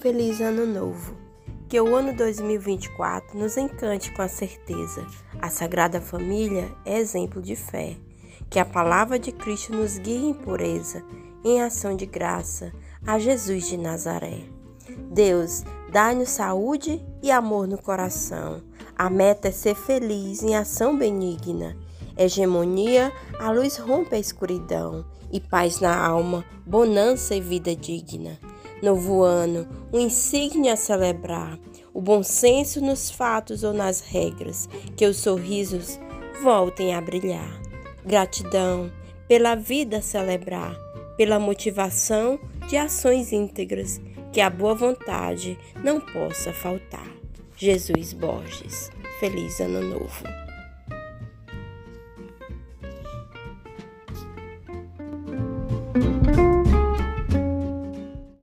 Feliz Ano Novo! Que o ano 2024 nos encante com a certeza. A Sagrada Família é exemplo de fé. Que a palavra de Cristo nos guie em pureza, em ação de graça, a Jesus de Nazaré. Deus, dá-nos saúde e amor no coração. A meta é ser feliz em ação benigna. Hegemonia, a luz rompe a escuridão, e paz na alma, bonança e vida digna. Novo ano, um insígnia a celebrar, o bom senso nos fatos ou nas regras, que os sorrisos voltem a brilhar. Gratidão pela vida a celebrar, pela motivação de ações íntegras, que a boa vontade não possa faltar. Jesus Borges. Feliz Ano Novo.